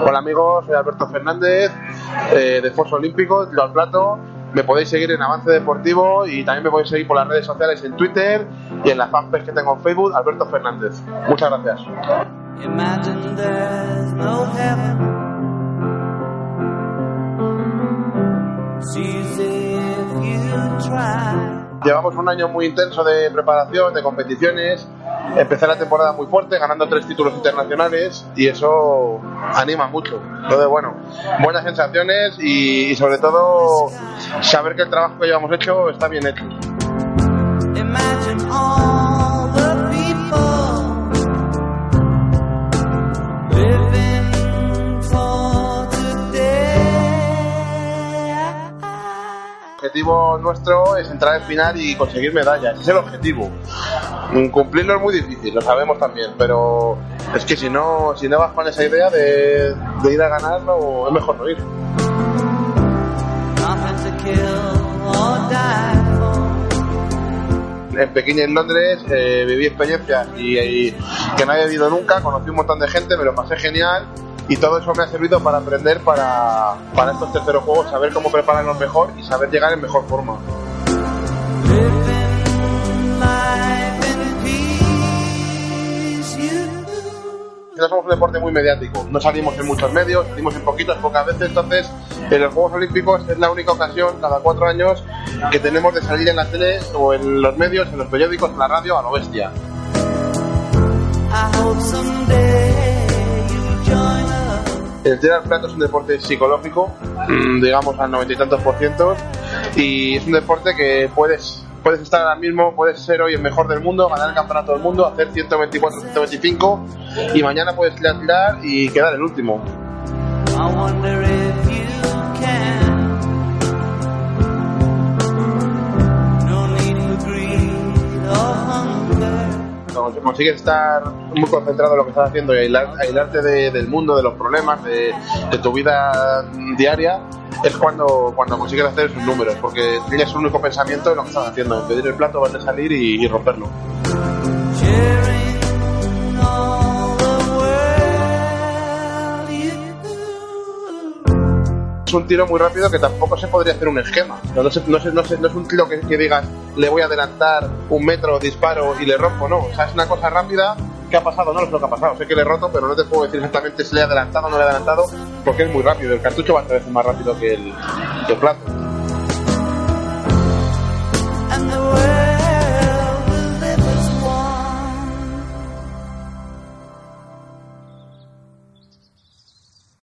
Hola amigos, soy Alberto Fernández eh, de Esfuerzo Olímpico, Tiro al Plato. Me podéis seguir en Avance Deportivo y también me podéis seguir por las redes sociales en Twitter y en la fanpage que tengo en Facebook, Alberto Fernández. Muchas gracias. Llevamos un año muy intenso de preparación, de competiciones. Empecé la temporada muy fuerte, ganando tres títulos internacionales y eso anima mucho. Entonces, bueno, buenas sensaciones y sobre todo saber que el trabajo que llevamos hecho está bien hecho. Objetivo nuestro es entrar en final y conseguir medallas. Es el objetivo. Mm, Cumplirlo es muy difícil, lo sabemos también, pero es que si no, si no vas con esa idea de, ir a ganar, no, es mejor no ir. En y en Londres eh, viví experiencias y que no había vivido nunca, conocí un montón de gente, me lo pasé genial y todo eso me ha servido para aprender para, para estos terceros juegos, saber cómo prepararnos mejor y saber llegar en mejor forma. No somos un deporte muy mediático, no salimos en muchos medios, salimos en poquitos, pocas veces, entonces en los Juegos Olímpicos es la única ocasión cada cuatro años que tenemos de salir en la tele o en los medios, en los periódicos, en la radio a lo bestia. El tiro al plato es un deporte psicológico, mm, digamos al noventa y tantos por ciento, y es un deporte que puedes, puedes estar ahora mismo, puedes ser hoy el mejor del mundo, ganar el campeonato del mundo, hacer 124, 125, y mañana puedes tirar, y quedar el último. Cuando consigues estar muy concentrado en lo que estás haciendo y aislar- aislarte de- del mundo, de los problemas, de, tu vida diaria, es cuando, cuando consigues hacer esos números, porque tienes un único pensamiento en lo que estás haciendo, en pedir el plato, vas a salir y, romperlo. Es un tiro muy rápido que tampoco se podría hacer un esquema. No, es un tiro que, que digas, le voy a adelantar un metro, disparo y le rompo, no. O sea, es una cosa rápida. ¿Qué ha pasado? No, no sé lo que ha pasado. Sé que le he roto, pero no te puedo decir exactamente si le he adelantado o no le he adelantado, porque es muy rápido. El cartucho va a veces más rápido que que el plato.